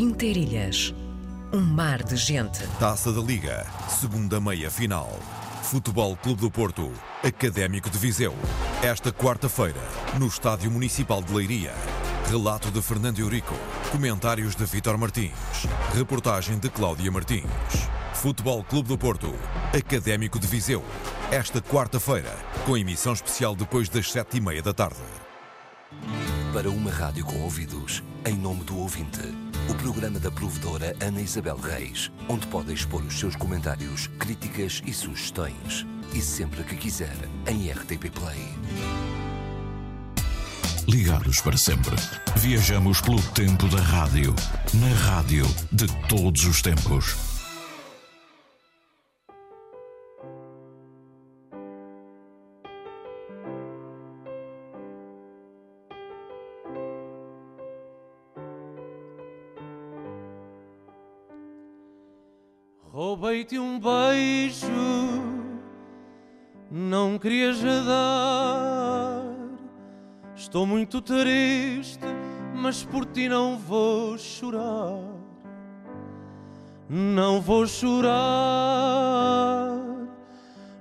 Interilhas. Um mar de gente. Taça da Liga. Segunda meia final. Futebol Clube do Porto. Académico de Viseu. Esta quarta-feira, no Estádio Municipal de Leiria. Relato de Fernando Eurico. Comentários de Vítor Martins. Reportagem de Cláudia Martins. Futebol Clube do Porto. Académico de Viseu. Esta quarta-feira, com emissão especial depois das sete e meia da tarde. Para uma rádio com ouvidos, em nome do ouvinte, o programa da provedora Ana Isabel Reis, onde pode expor os seus comentários, críticas e sugestões. E sempre que quiser, em RTP Play. Ligados para sempre. Viajamos pelo tempo da rádio. Na rádio de todos os tempos. Roubei-te um beijo, não querias dar. Estou muito triste, mas por ti não vou chorar. Não vou chorar,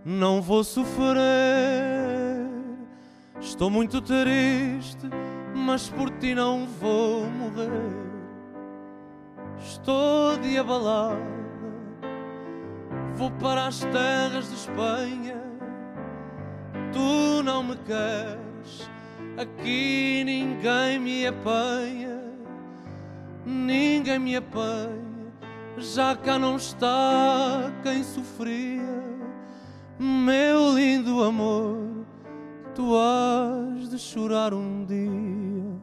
não vou sofrer. Estou muito triste, mas por ti não vou morrer. Estou de abalado Vou para as terras de Espanha. Tu não me queres, aqui ninguém me apanha. Ninguém me apanha, já cá não está quem sofria. Meu lindo amor, tu has de chorar um dia.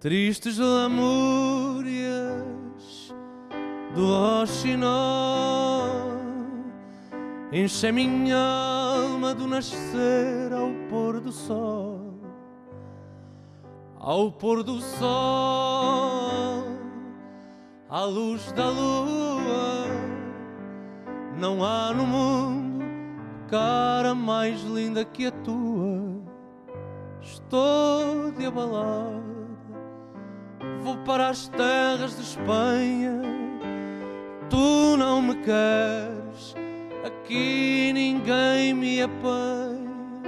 Tristes lamúrias do roxinol Enche minha alma do nascer ao pôr do sol. Ao pôr do sol À luz da lua. Não há no mundo cara mais linda que a tua. Estou de abalada Vou para as terras de Espanha tu não me queres, aqui ninguém me apanha,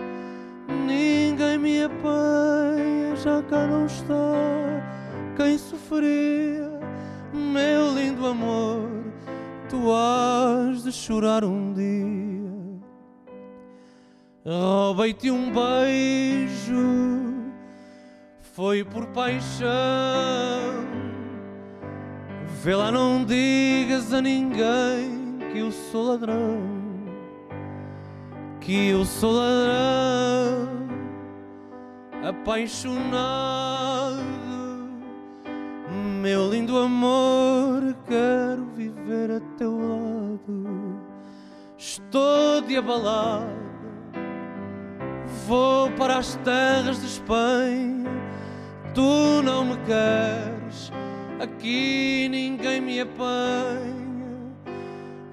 ninguém me apanha, já cá não está quem sofria, meu lindo amor, tu has de chorar um dia. Roubei-te um beijo, foi por paixão Vê lá, não digas a ninguém que eu sou ladrão, que eu sou ladrão, apaixonado. Meu lindo amor, quero viver a teu lado. Estou de abalado, vou para as terras de Espanha. Tu não me queres Aqui ninguém me apanha,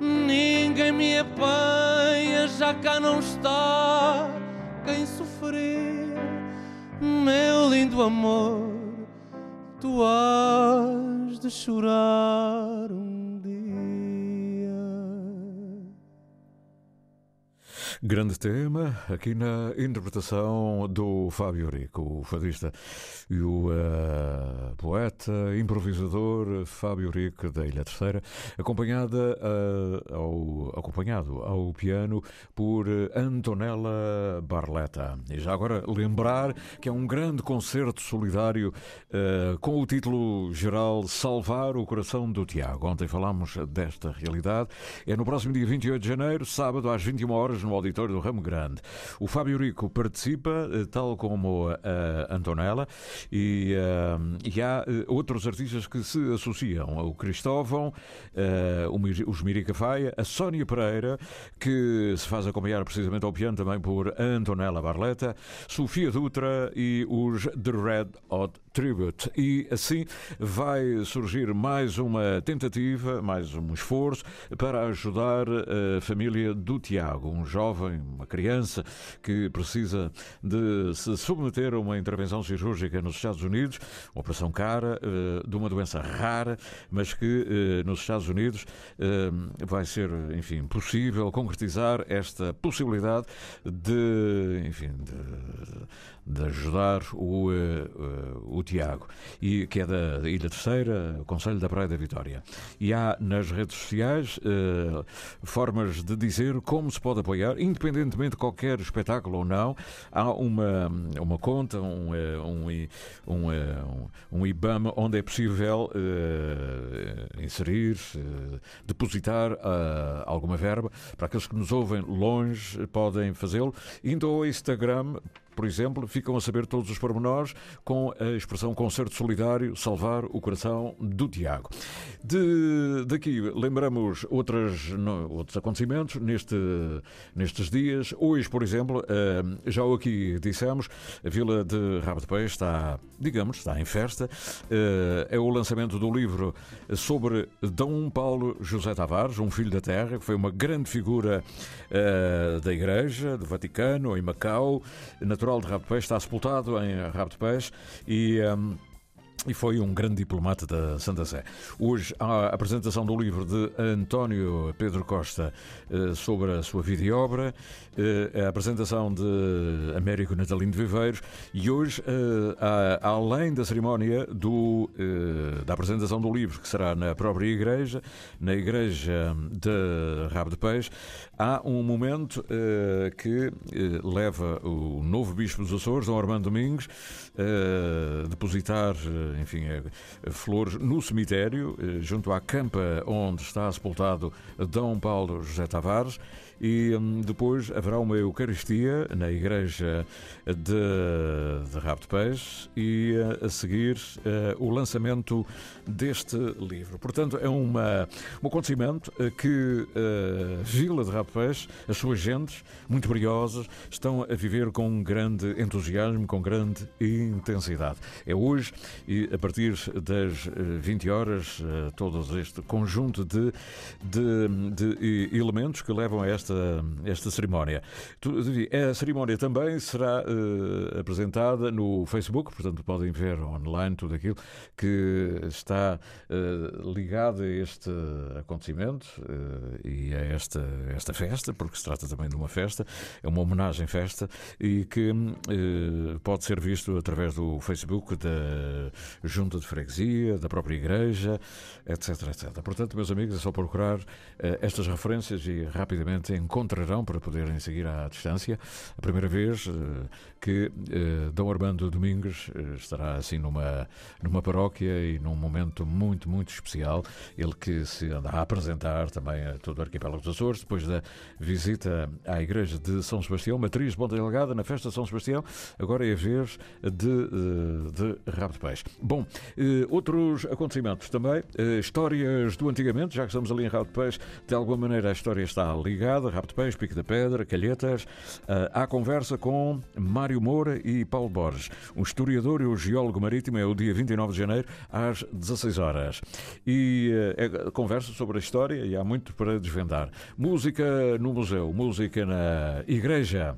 ninguém me apanha, já cá não está quem sofrer. Meu lindo amor, tu has de chorar um dia. Grande tema aqui na interpretação do Fábio Rico, o fadista e o uh, poeta, improvisador Fábio Rico da Ilha Terceira, acompanhada, uh, ao, acompanhado ao piano por Antonella Barletta. E já agora lembrar que é um grande concerto solidário uh, com o título geral Salvar o Coração do Tiago. Ontem falámos desta realidade. É no próximo dia 28 de janeiro, sábado, às 21 horas, no auditório do Ramo Grande. O Fábio Rico participa, tal como a Antonella, e, uh, e há outros artistas que se associam ao Cristóvão, os Mirica Faia, a Sónia Pereira, que se faz acompanhar precisamente ao piano também por Antonella Barletta, Sofia Dutra e os The Red Hot Tribute. E assim vai surgir mais uma tentativa, mais um esforço para ajudar a família do Tiago, um jovem, uma criança que precisa de se submeter a uma intervenção cirúrgica nos Estados Unidos, uma operação cara, eh, de uma doença rara, mas que eh, nos Estados Unidos eh, vai ser, enfim, possível concretizar esta possibilidade de, enfim, de de ajudar o, uh, Tiago, e, que é da Ilha Terceira, Conselho da Praia da Vitória. E há nas redes sociais uh, formas de dizer como se pode apoiar, independentemente de qualquer espetáculo ou não. Há uma, uma conta, um, um, um, um, um IBAM, onde é possível inserir, depositar alguma verba. Para aqueles que nos ouvem longe, podem fazê-lo. Indo ao Instagram, por exemplo, ficam a saber todos os pormenores com a expressão concerto solidário salvar o coração do Tiago. De, daqui lembramos outras, outros acontecimentos neste, nestes dias. Hoje, por exemplo, uh, já o aqui dissemos, a Vila de Rabo de Peixe está, digamos, está em festa. Uh, é o lançamento do livro sobre Dom Paulo José Tavares, um filho da terra, que foi uma grande figura uh, da Igreja, do Vaticano, em Macau, natural de Rabo de Peixe, está sepultado em Rabo de Peixe e. Um, e foi um grande diplomata da Santa Sé. Hoje a apresentação do livro de António Pedro Costa eh, sobre a sua vida e obra, eh, a apresentação de Américo Natalino de Viveiros e hoje, eh, além da cerimónia do, da apresentação do livro, que será na própria igreja, na igreja de Rabo de Peixe, há um momento que leva o novo bispo dos Açores, Dom Armando Domingos, a depositar enfim, flores no cemitério, eh, junto à campa onde está sepultado Dom Paulo José Tavares e hum, depois haverá uma Eucaristia na igreja de, de Rabo de Peixe e eh, a seguir uh, o lançamento deste livro. Portanto, é uma, um acontecimento que uh, Vila de Rabo as suas gentes, muito brilhosas, estão a viver com grande entusiasmo, com grande intensidade. É hoje e a partir das 20 horas, uh, todo este conjunto de, de, de elementos que levam a esta, esta cerimónia. A cerimónia também será uh, apresentada no Facebook, portanto podem ver online tudo aquilo que está uh, ligado a este acontecimento uh, e a esta, esta festa, porque se trata também de uma festa, é uma homenagem-festa e que pode ser visto através do Facebook da Junta de Freguesia, da própria Igreja, etc, etc. Portanto, meus amigos, é só procurar estas referências e rapidamente encontrarão para poderem seguir à distância. A primeira vez eh, que eh, Dom Armando Domingos eh, estará assim numa, numa paróquia e num momento muito, muito especial. Ele que se anda a apresentar também a todo o arquipélago dos Açores, depois da visita à igreja de São Sebastião, matriz de Ponta Delgada, na festa de São Sebastião. Agora é a vez de, de Rabo de Peixe. Bom, outros acontecimentos também, histórias do antigamente, já que estamos ali em Rabo de Peixe, de alguma maneira a história está ligada. Rabo de Peixe, Pico da Pedra, Calhetas. Há conversa com Mário Moura e Paulo Borges. Um historiador e o geólogo marítimo é o dia 29 de janeiro, às 16 horas. E é conversa sobre a história e há muito para desvendar. Música no museu, música na igreja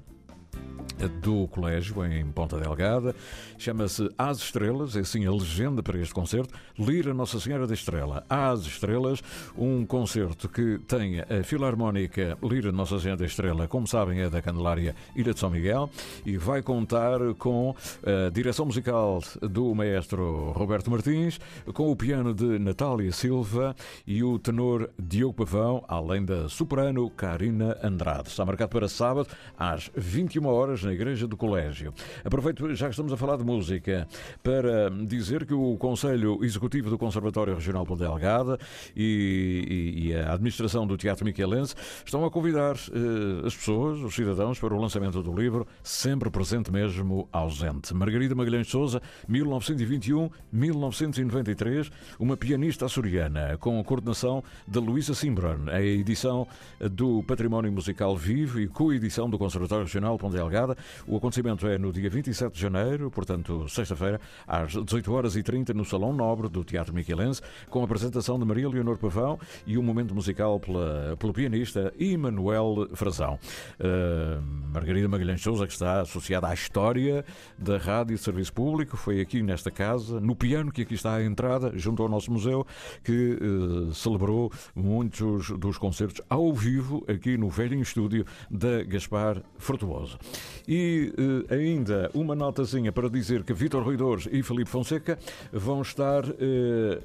do colégio em Ponta Delgada. Chama-se As Estrelas, é assim a legenda para este concerto. Lira Nossa Senhora da Estrela. As Estrelas, um concerto que tem a Filarmónica Lira Nossa Senhora da Estrela, como sabem, é da Candelária Ilha de São Miguel, e vai contar com a direção musical do maestro Roberto Martins, com o piano de Natália Silva e o tenor Diogo Pavão, além da soprano Karina Andrade. Está marcado para sábado, às 21 horas, na Igreja do Colégio. Aproveito, já que estamos a falar de música, para dizer que o Conselho Executivo do Conservatório Regional Ponte Delgada e, e, e, a Administração do Teatro Miquelense estão a convidar eh, as pessoas, os cidadãos, para o lançamento do livro Sempre Presente Mesmo Ausente. Margarida Magalhães Souza, 1921-1993, uma pianista açoriana, com a coordenação de Luísa Simbron, a edição do Património Musical Vivo e coedição do Conservatório Regional Ponte Delgada. O acontecimento é no dia 27 de janeiro, portanto, sexta-feira, às 18 horas e 30 no Salão Nobre do Teatro Miquelense, com a apresentação de Maria Leonor Pavão e um momento musical pela, pelo pianista Emanuel Frazão. Uh, Margarida Magalhães Souza, que está associada à história da Rádio e Serviço Público, foi aqui nesta casa, no piano que aqui está à entrada, junto ao nosso museu, que uh, celebrou muitos dos concertos ao vivo aqui no velho estúdio da Gaspar Fortuoso. E uh, ainda uma notazinha para dizer que Vítor Ruidores e Felipe Fonseca vão estar uh,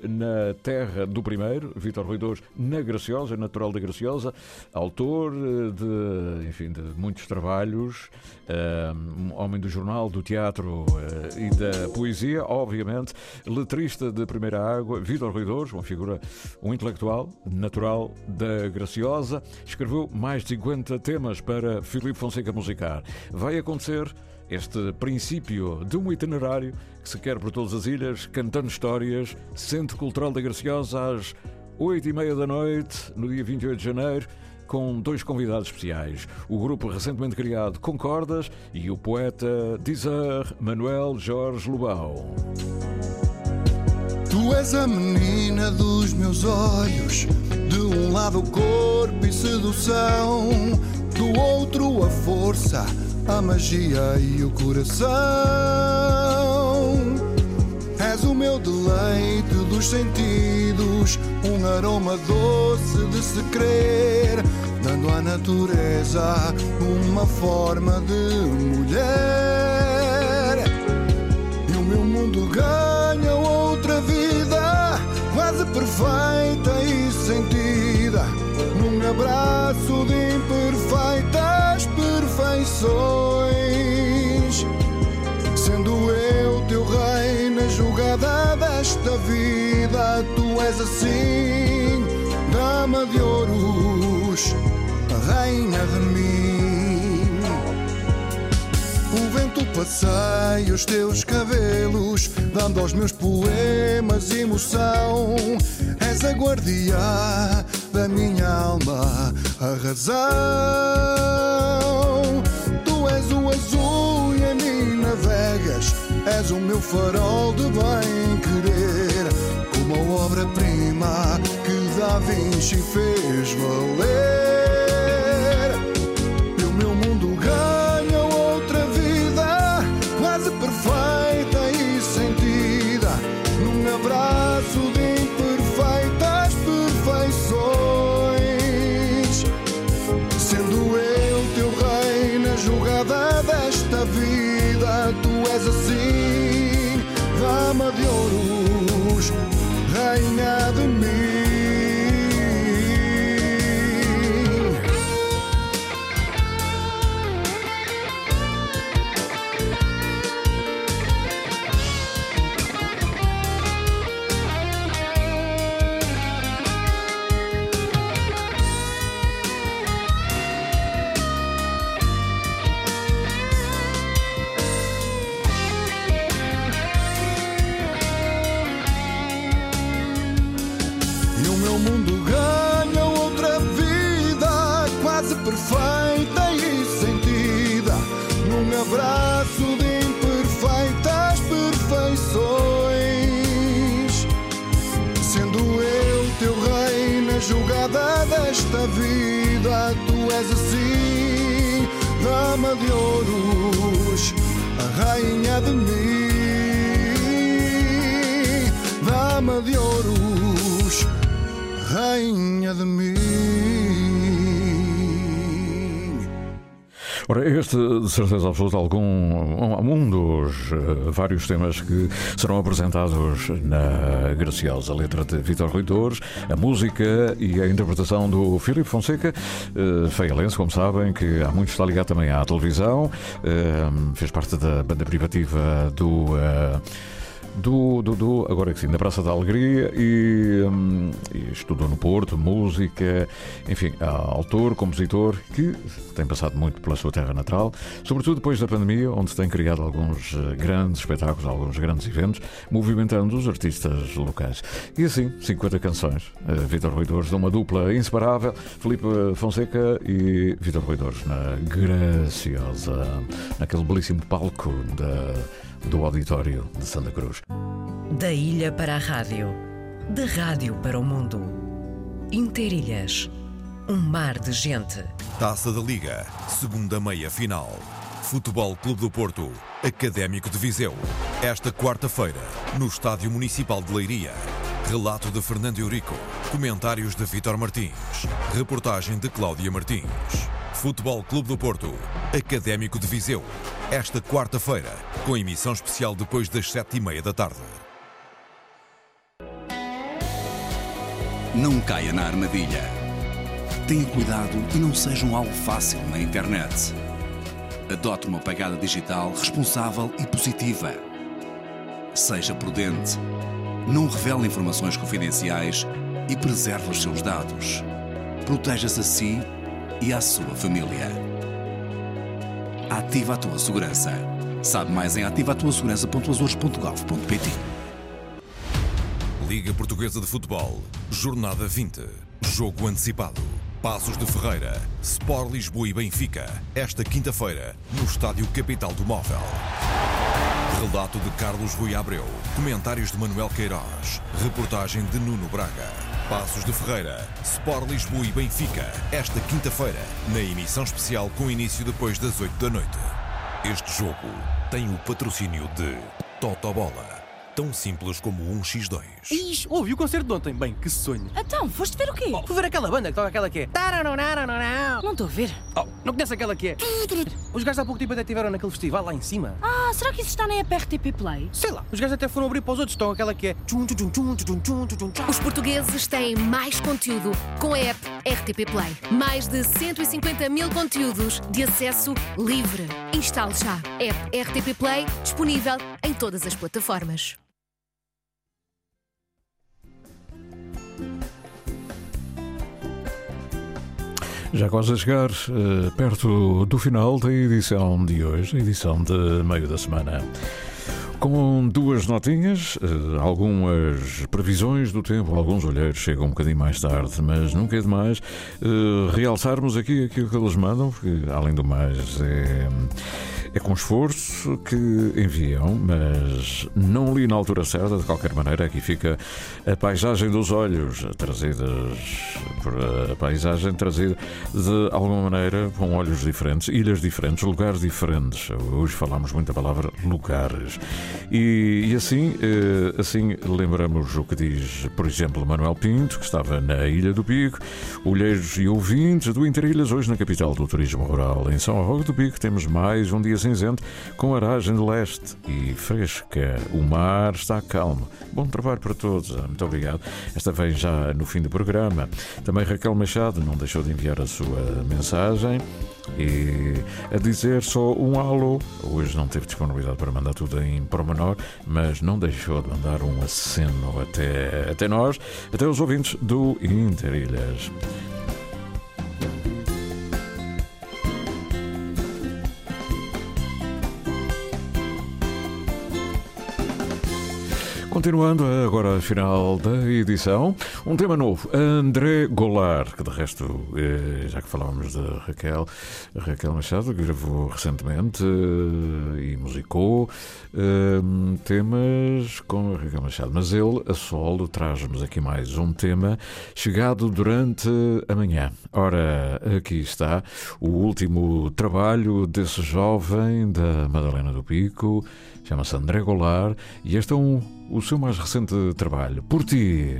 na terra do primeiro, Vítor Ruidores na Graciosa, natural da Graciosa, autor de, enfim, de muitos trabalhos, um homem do jornal, do teatro e da poesia, obviamente, letrista de primeira água, Vítor Ruidores, uma figura, um intelectual natural da Graciosa, escreveu mais de 50 temas para Filipe Fonseca musicar. Vai acontecer este princípio de um itinerário que se quer por todas as ilhas, cantando histórias, Centro Cultural da Graciosa às 8 e meia da noite, no dia 28 de janeiro, com dois convidados especiais. O grupo recentemente criado Concordas e o poeta Dizer Manuel Jorge Lobão. Tu és a menina dos meus olhos, de um lado corpo e sedução, do outro a força, a magia e o coração. És o meu deleite dos sentidos, um aroma doce de se crer, dando à natureza uma forma de mulher. E o meu mundo ganha outra vida, quase perfeita e sentida, num abraço perfeições. Sendo eu teu rei na jogada desta vida, tu és assim, dama de ouros, rainha de mim. O vento passeia os teus cabelos, dando aos meus poemas emoção. És a guardiã da minha alma, a razão. Mim navegas, és o meu farol de bem querer, como a obra-prima que Da Vinci fez valer. Mundo ganha outra vida, quase perfeita e sentida, num abraço de imperfeitas perfeições. Sendo eu teu rei na jogada desta vida, tu és assim, dama de ouros, a rainha de mim, dama de ouros rainha de mim. Ora, este, de certeza absoluta, algum, um dos uh, vários temas que serão apresentados na Graciosa, letra de Vitor Ruidores, a música e a interpretação do Filipe Fonseca, uh, feialense, como sabem, que há muito está ligado também à televisão, uh, fez parte da banda privativa do. Do Dudu, agora que sim, da Praça da Alegria e, hum, e estudou no Porto, música, enfim, autor, compositor que tem passado muito pela sua terra natal, sobretudo depois da pandemia, onde tem criado alguns eh, grandes espetáculos, alguns grandes eventos, movimentando os artistas locais. E assim, 50 canções. Uh, Vitor Ruidores, de uma dupla inseparável, Felipe Fonseca e Vitor Ruidores, na graciosa, naquele belíssimo palco da, do auditório de Santa Cruz. Da ilha para a rádio, da rádio para o mundo. Interilhas, um mar de gente. Taça da Liga, segunda meia final. Futebol Clube do Porto, Académico de Viseu. Esta quarta-feira, no Estádio Municipal de Leiria. Relato de Fernando Eurico. Comentários de Vítor Martins. Reportagem de Cláudia Martins. Futebol Clube do Porto, Académico de Viseu. Esta quarta-feira, com emissão especial depois das sete e meia da tarde. Não caia na armadilha. Tenha cuidado e não seja um alvo fácil na internet. Adote uma pagada digital responsável e positiva. Seja prudente. Não revele informações confidenciais e preserve os seus dados. Proteja-se a si e à sua família. Ativa a tua segurança. Sabe mais em ativatuasegurança.azores.gov.pt Liga Portuguesa de Futebol, Jornada 20. Jogo antecipado. Passos de Ferreira, Sport Lisboa e Benfica. Esta quinta-feira, no Estádio Capital do Móvel. Relato de Carlos Rui Abreu. Comentários de Manuel Queiroz. Reportagem de Nuno Braga. Passos de Ferreira, Sport Lisboa e Benfica. Esta quinta-feira, na emissão especial com início depois das 8 da noite. Este jogo tem o patrocínio de Totobola. Tão simples como um X2. Ixi, ouvi o concerto de ontem. Bem, que sonho. Então, foste ver o quê? Oh, fui ver aquela banda que toca aquela que é. Não estou a ver. Oh, não conhece aquela que é. Os gajos há pouco tempo até estiveram naquele festival lá em cima. Ah, será que isso está na app RTP Play? Sei lá, os gajos até foram abrir para os outros. Estão aquela que é. Os portugueses têm mais conteúdo com a app RTP Play. Mais de 150 mil conteúdos de acesso livre. Instale já. App RTP Play disponível em todas as plataformas. Já quase a chegar uh, perto do final da edição de hoje, edição de meio da semana. Com duas notinhas, uh, algumas previsões do tempo, alguns olheiros chegam um bocadinho mais tarde, mas nunca é demais uh, realçarmos aqui aquilo que eles mandam, porque além do mais é é com esforço que enviam, mas não li na altura certa, de qualquer maneira, aqui fica a paisagem dos olhos, trazidas por a paisagem trazida de alguma maneira com olhos diferentes, ilhas diferentes, lugares diferentes. Hoje falamos muito a palavra lugares. E, e assim, eh, assim lembramos o que diz, por exemplo, Manuel Pinto, que estava na Ilha do Pico, olheiros e ouvintes do Interilhas, hoje na capital do turismo rural, em São Roque do Pico, temos mais um dia cinzento com aragem de leste e fresca. O mar está calmo. Bom trabalho para todos. Muito obrigado. Esta vem já no fim do programa. Também Raquel Machado não deixou de enviar a sua mensagem e a dizer só um alô. Hoje não teve disponibilidade para mandar tudo em promenor, mas não deixou de mandar um aceno até, até nós, até os ouvintes do Interilhas. Continuando agora a final da edição, um tema novo, André Goulart, que de resto, eh, já que falávamos de Raquel, Raquel Machado, que gravou recentemente eh, e musicou eh, temas com Raquel Machado, mas ele, a solo, traz-nos aqui mais um tema chegado durante a manhã. Ora, aqui está o último trabalho desse jovem da Madalena do Pico, chama-se André Goulart, e este é um o seu mais recente trabalho, Por Ti.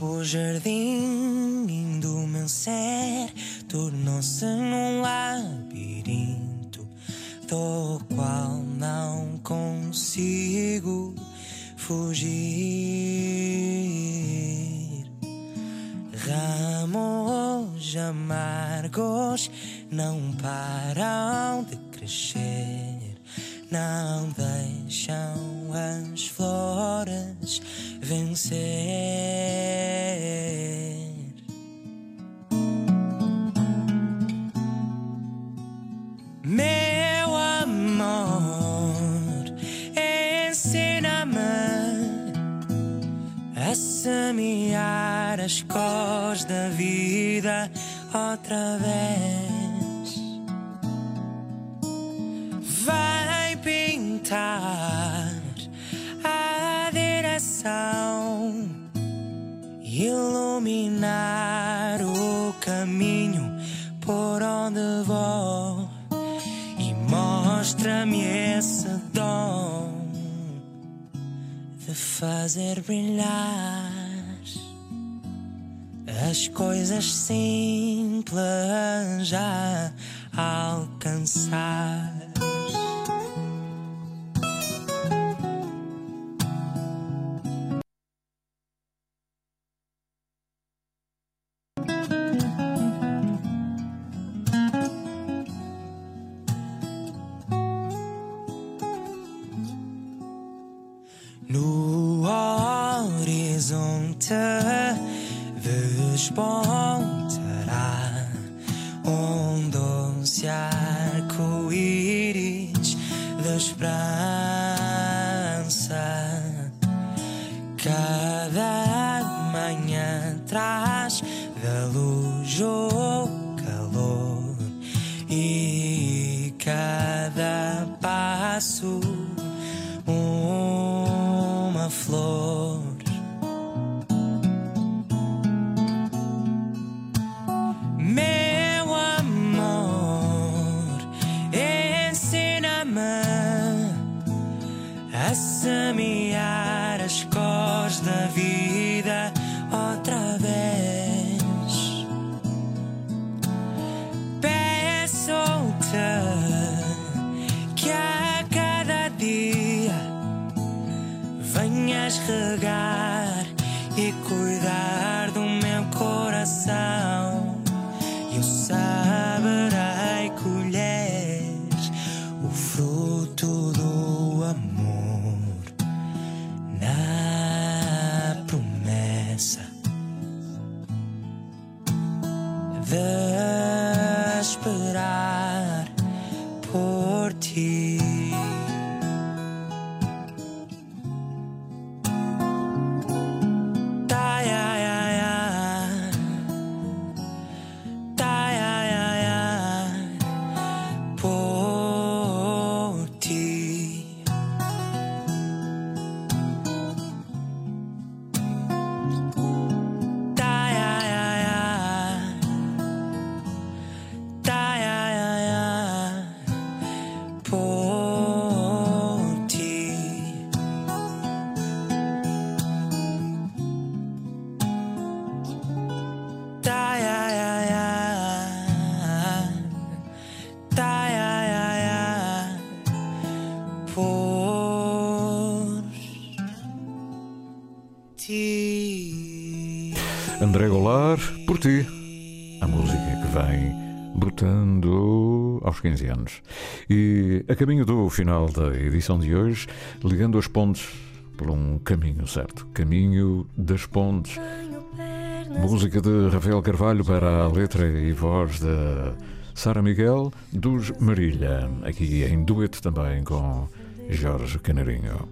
O jardim do meu ser tornou-se num labirinto do qual não consigo fugir. Ramos amargos não param de crescer, não deixam as flores vencer. Meu amor, ensina-me a semear as cores da vida outra vez. Vai pintar a direção, iluminar o caminho por onde vou e mostra-me esse dom de fazer brilhar as coisas simples já alcançar. De esperança. Cada manhã traz da luz o calor e cada passo e cuidar A música que vem brotando aos 15 anos. E a caminho do final da edição de hoje, ligando as pontes por um caminho certo. Caminho das pontes. Música de Rafael Carvalho para a letra e voz de Sara Miguel dos Marília. Aqui em dueto também com Jorge Canarinho.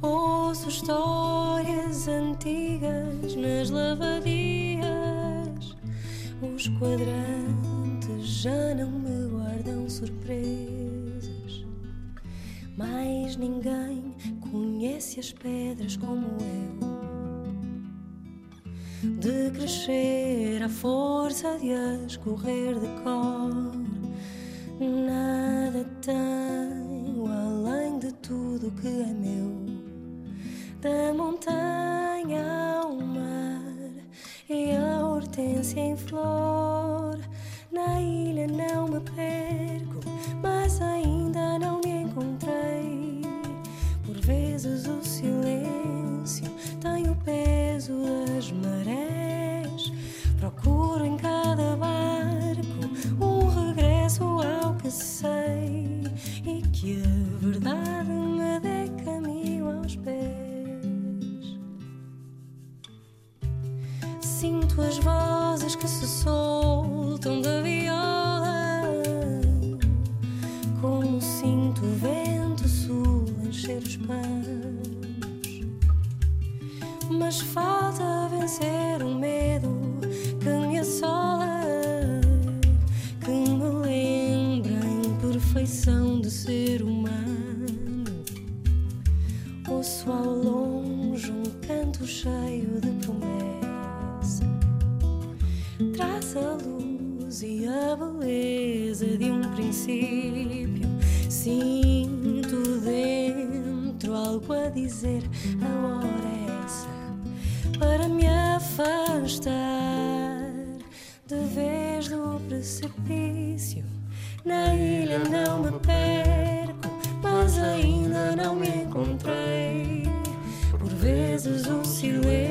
Ouço histórias antigas nas lavadias. Os quadrantes já não me guardam surpresas. Mas ninguém conhece as pedras como eu. De crescer à força de as correr de cor. Nada tenho além de tudo que é meu. Da montanha ao mar e a hortência em flor. Na ilha não me perco, mas ainda não me encontrei. Por vezes o traça a luz e a beleza de um princípio. Sinto dentro algo a dizer, a hora é essa para me afastar de vez do precipício. Na ilha não me perco, mas ainda não me encontrei. Por vezes o silêncio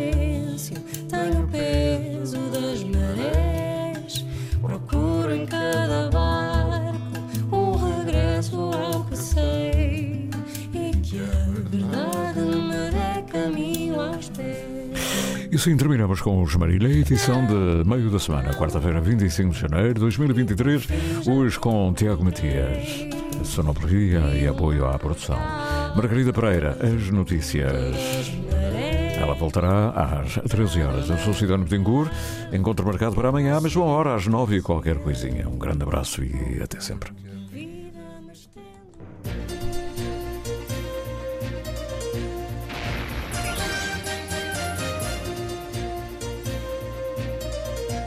E assim terminamos com os Marília, edição de meio da semana, quarta-feira, 25 de janeiro de 2023, hoje com Tiago Matias, sonoplastia e apoio à produção. Margarida Pereira, as notícias. Ela voltará às 13 horas. Eu sou Cidano Betancourt, encontro marcado para amanhã, à mesma hora, às 9 e qualquer coisinha. Um grande abraço e até sempre.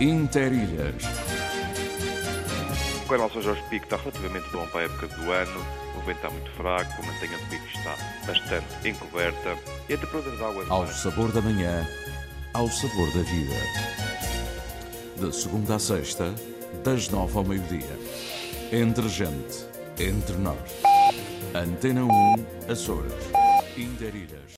Interilhas. O canal São Jorge Pico está relativamente bom para a época do ano, o vento está muito fraco, a mantenha do pico está bastante encoberta e a temperatura da água... Ao sabor da manhã, ao sabor da vida. De segunda a sexta, das nove ao meio-dia. Entre gente, entre nós. Antena 1, Açores. Interilhas.